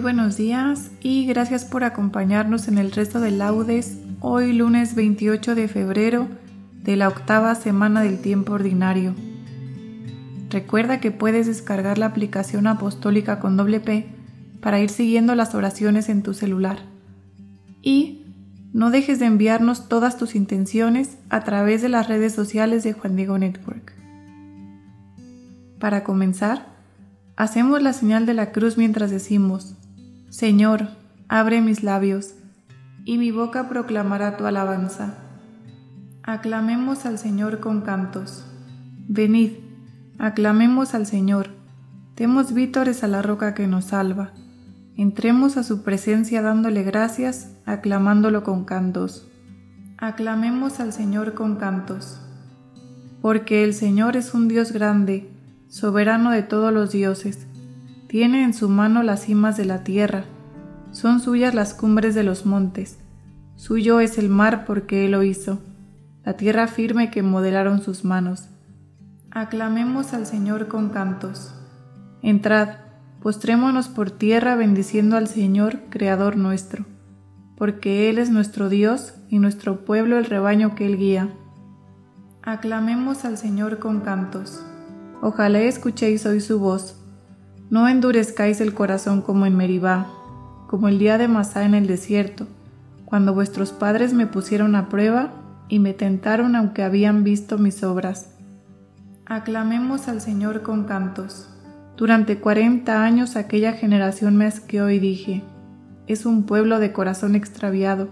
Buenos días y gracias por acompañarnos en el resto de laudes hoy lunes 28 de febrero de la octava semana del tiempo ordinario. Recuerda que puedes descargar la aplicación apostólica con doble P para ir siguiendo las oraciones en tu celular. Y no dejes de enviarnos todas tus intenciones a través de las redes sociales de Juan Diego Network. Para comenzar, hacemos la señal de la cruz mientras decimos, Señor, abre mis labios, y mi boca proclamará tu alabanza. Aclamemos al Señor con cantos. Venid, aclamemos al Señor. Demos vítores a la roca que nos salva. Entremos a su presencia dándole gracias, aclamándolo con cantos. Aclamemos al Señor con cantos. Porque el Señor es un Dios grande, soberano de todos los dioses tiene en su mano las cimas de la tierra, son suyas las cumbres de los montes, suyo es el mar porque él lo hizo, la tierra firme que modelaron sus manos. Aclamemos al Señor con cantos. Entrad, postrémonos por tierra bendiciendo al Señor, Creador nuestro, porque Él es nuestro Dios y nuestro pueblo el rebaño que Él guía. Aclamemos al Señor con cantos. Ojalá escuchéis hoy su voz no endurezcáis el corazón como en Meribá, como el día de Masá en el desierto, cuando vuestros padres me pusieron a prueba y me tentaron aunque habían visto mis obras. Aclamemos al Señor con cantos. Durante cuarenta años aquella generación me asqueó y dije, es un pueblo de corazón extraviado,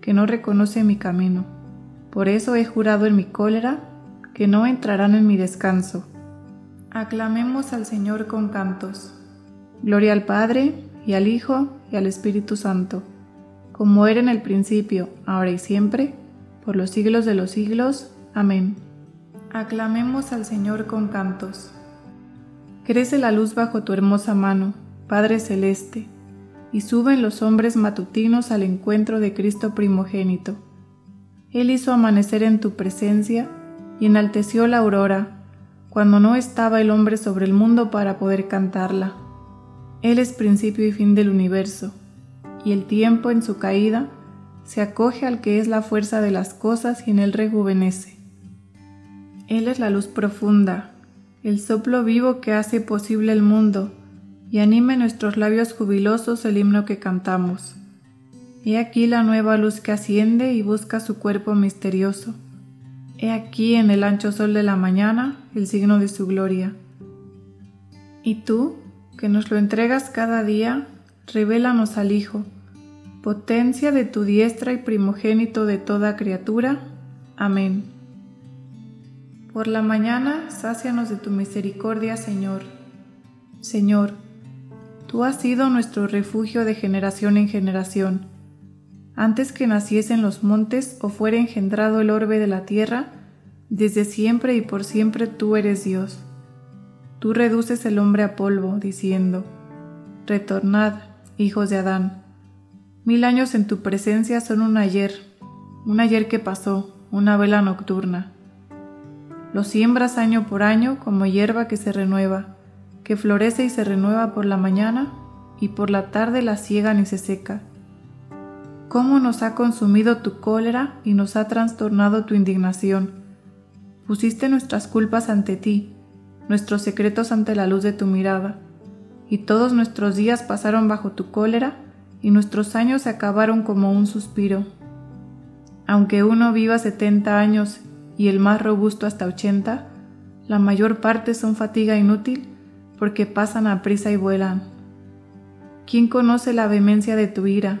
que no reconoce mi camino. Por eso he jurado en mi cólera que no entrarán en mi descanso. Aclamemos al Señor con cantos. Gloria al Padre, y al Hijo, y al Espíritu Santo, como era en el principio, ahora y siempre, por los siglos de los siglos. Amén. Aclamemos al Señor con cantos. Crece la luz bajo tu hermosa mano, Padre Celeste, y suben los hombres matutinos al encuentro de Cristo primogénito. Él hizo amanecer en tu presencia y enalteció la aurora cuando no estaba el hombre sobre el mundo para poder cantarla. Él es principio y fin del universo, y el tiempo en su caída se acoge al que es la fuerza de las cosas y en él rejuvenece. Él es la luz profunda, el soplo vivo que hace posible el mundo y anime nuestros labios jubilosos el himno que cantamos. He aquí la nueva luz que asciende y busca su cuerpo misterioso He aquí en el ancho sol de la mañana el signo de su gloria. Y tú, que nos lo entregas cada día, revélanos al Hijo, potencia de tu diestra y primogénito de toda criatura. Amén. Por la mañana, sácianos de tu misericordia, Señor. Señor, tú has sido nuestro refugio de generación en generación antes que naciesen los montes o fuera engendrado el orbe de la tierra, desde siempre y por siempre tú eres Dios. Tú reduces el hombre a polvo, diciendo, Retornad, hijos de Adán. Mil años en tu presencia son un ayer, un ayer que pasó, una vela nocturna. Lo siembras año por año como hierba que se renueva, que florece y se renueva por la mañana y por la tarde la ciegan y se seca. ¿Cómo nos ha consumido tu cólera y nos ha trastornado tu indignación? Pusiste nuestras culpas ante ti, nuestros secretos ante la luz de tu mirada, y todos nuestros días pasaron bajo tu cólera y nuestros años se acabaron como un suspiro. Aunque uno viva setenta años y el más robusto hasta ochenta, la mayor parte son fatiga inútil porque pasan a prisa y vuelan. ¿Quién conoce la vehemencia de tu ira?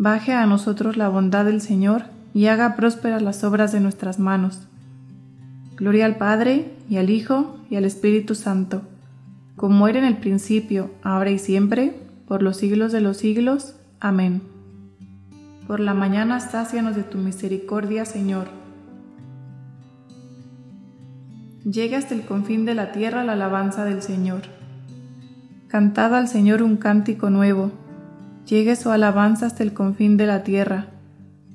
Baje a nosotros la bondad del Señor y haga prósperas las obras de nuestras manos. Gloria al Padre, y al Hijo, y al Espíritu Santo, como era en el principio, ahora y siempre, por los siglos de los siglos. Amén. Por la mañana sácianos de tu misericordia, Señor. Llegue hasta el confín de la tierra la alabanza del Señor. Cantad al Señor un cántico nuevo. Llegue su alabanza hasta el confín de la tierra.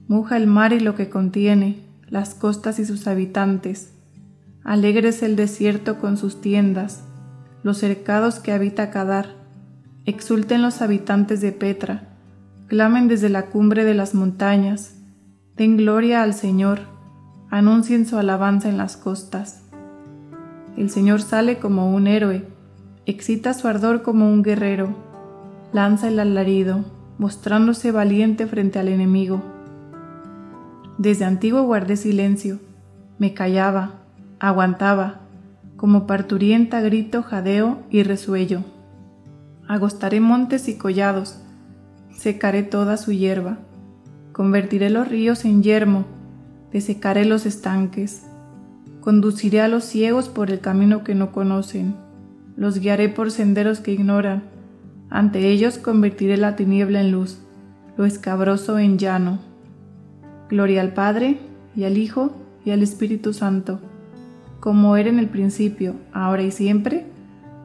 Muja el mar y lo que contiene, las costas y sus habitantes. Alegres el desierto con sus tiendas, los cercados que habita Cadar. Exulten los habitantes de Petra, clamen desde la cumbre de las montañas. Den gloria al Señor, anuncien su alabanza en las costas. El Señor sale como un héroe, excita su ardor como un guerrero, lanza el alarido, mostrándose valiente frente al enemigo. Desde antiguo guardé silencio, me callaba, aguantaba, como parturienta grito, jadeo y resuello. Agostaré montes y collados, secaré toda su hierba, convertiré los ríos en yermo, desecaré los estanques, conduciré a los ciegos por el camino que no conocen, los guiaré por senderos que ignoran, ante ellos convertiré la tiniebla en luz, lo escabroso en llano. Gloria al Padre, y al Hijo, y al Espíritu Santo, como era en el principio, ahora y siempre,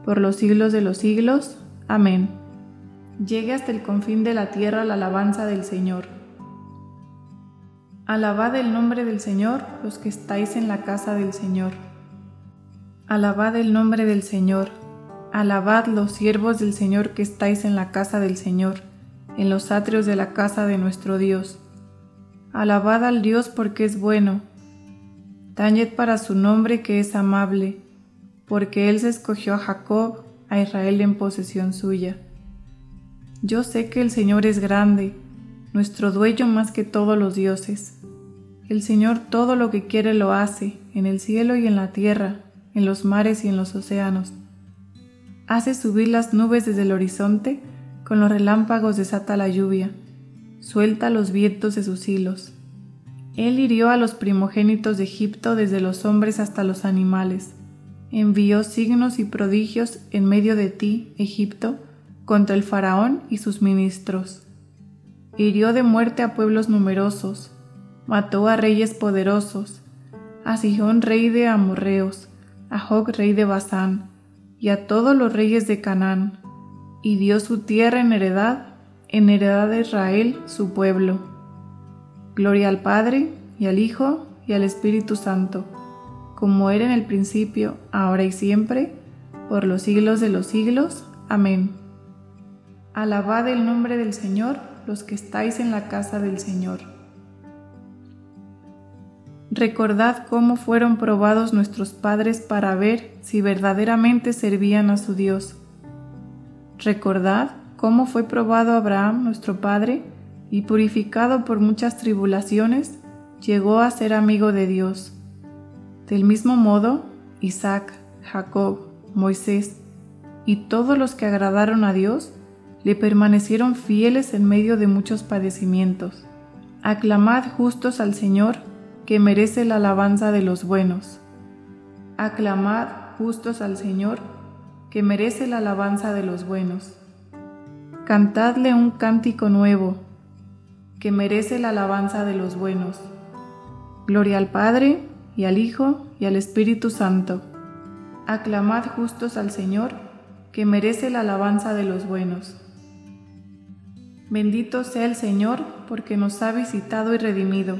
por los siglos de los siglos. Amén. Llegue hasta el confín de la tierra la alabanza del Señor. Alabad el nombre del Señor los que estáis en la casa del Señor. Alabad el nombre del Señor Alabad los siervos del Señor que estáis en la casa del Señor, en los atrios de la casa de nuestro Dios. Alabad al Dios porque es bueno. Tañed para su nombre que es amable, porque Él se escogió a Jacob, a Israel en posesión suya. Yo sé que el Señor es grande, nuestro dueño más que todos los dioses. El Señor todo lo que quiere lo hace, en el cielo y en la tierra, en los mares y en los océanos hace subir las nubes desde el horizonte, con los relámpagos desata la lluvia, suelta los vientos de sus hilos. Él hirió a los primogénitos de Egipto desde los hombres hasta los animales. Envió signos y prodigios en medio de ti, Egipto, contra el faraón y sus ministros. Hirió de muerte a pueblos numerosos, mató a reyes poderosos, a Sihón rey de Amorreos, a Jog rey de Basán, y a todos los reyes de Canaán, y dio su tierra en heredad, en heredad de Israel, su pueblo. Gloria al Padre, y al Hijo, y al Espíritu Santo, como era en el principio, ahora y siempre, por los siglos de los siglos. Amén. Alabad el nombre del Señor, los que estáis en la casa del Señor. Recordad cómo fueron probados nuestros padres para ver si verdaderamente servían a su Dios. Recordad cómo fue probado Abraham, nuestro Padre, y purificado por muchas tribulaciones, llegó a ser amigo de Dios. Del mismo modo, Isaac, Jacob, Moisés y todos los que agradaron a Dios le permanecieron fieles en medio de muchos padecimientos. Aclamad justos al Señor, que merece la alabanza de los buenos. Aclamad justos al Señor, que merece la alabanza de los buenos. Cantadle un cántico nuevo, que merece la alabanza de los buenos. Gloria al Padre, y al Hijo, y al Espíritu Santo. Aclamad justos al Señor, que merece la alabanza de los buenos. Bendito sea el Señor, porque nos ha visitado y redimido.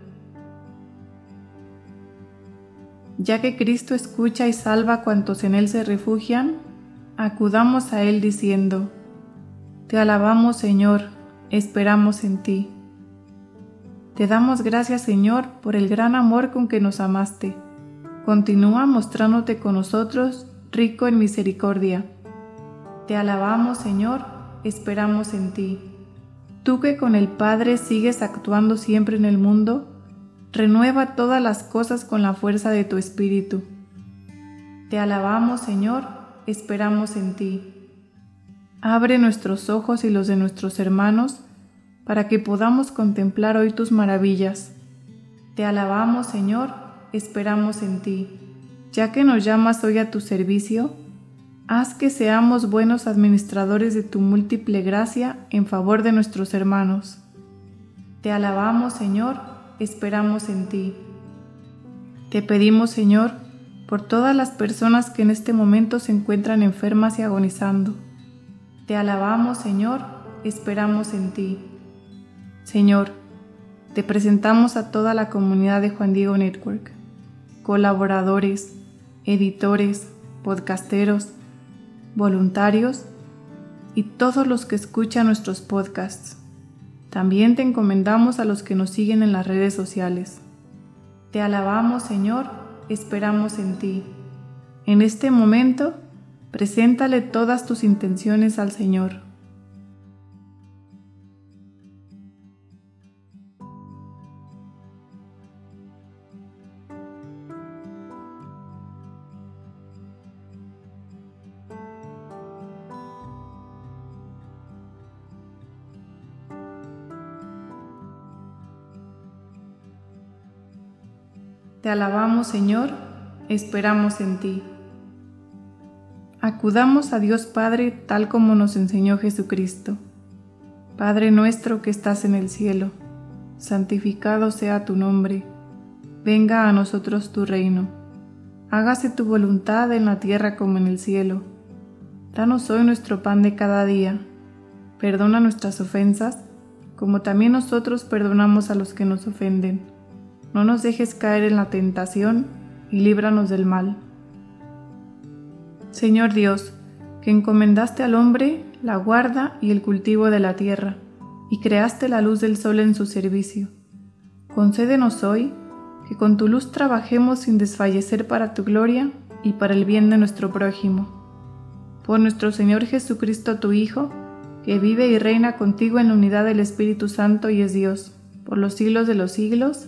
Ya que Cristo escucha y salva a cuantos en Él se refugian, acudamos a Él diciendo, Te alabamos Señor, esperamos en ti. Te damos gracias Señor por el gran amor con que nos amaste. Continúa mostrándote con nosotros rico en misericordia. Te alabamos Señor, esperamos en ti. Tú que con el Padre sigues actuando siempre en el mundo, renueva todas las cosas con la fuerza de tu Espíritu. Te alabamos Señor, esperamos en ti. Abre nuestros ojos y los de nuestros hermanos, para que podamos contemplar hoy tus maravillas. Te alabamos, Señor, esperamos en ti. Ya que nos llamas hoy a tu servicio, haz que seamos buenos administradores de tu múltiple gracia en favor de nuestros hermanos. Te alabamos, Señor, esperamos en ti. Te pedimos, Señor, por todas las personas que en este momento se encuentran enfermas y agonizando. Te alabamos, Señor, esperamos en ti. Señor, te presentamos a toda la comunidad de Juan Diego Network, colaboradores, editores, podcasteros, voluntarios y todos los que escuchan nuestros podcasts. También te encomendamos a los que nos siguen en las redes sociales. Te alabamos, Señor, esperamos en ti. En este momento, preséntale todas tus intenciones al Señor. Te alabamos Señor, esperamos en ti. Acudamos a Dios Padre tal como nos enseñó Jesucristo. Padre nuestro que estás en el cielo, santificado sea tu nombre, venga a nosotros tu reino, hágase tu voluntad en la tierra como en el cielo. Danos hoy nuestro pan de cada día, perdona nuestras ofensas, como también nosotros perdonamos a los que nos ofenden no nos dejes caer en la tentación y líbranos del mal. Señor Dios, que encomendaste al hombre la guarda y el cultivo de la tierra, y creaste la luz del sol en su servicio. Concédenos hoy que con tu luz trabajemos sin desfallecer para tu gloria y para el bien de nuestro prójimo. Por nuestro Señor Jesucristo, tu Hijo, que vive y reina contigo en la unidad del Espíritu Santo y es Dios, por los siglos de los siglos.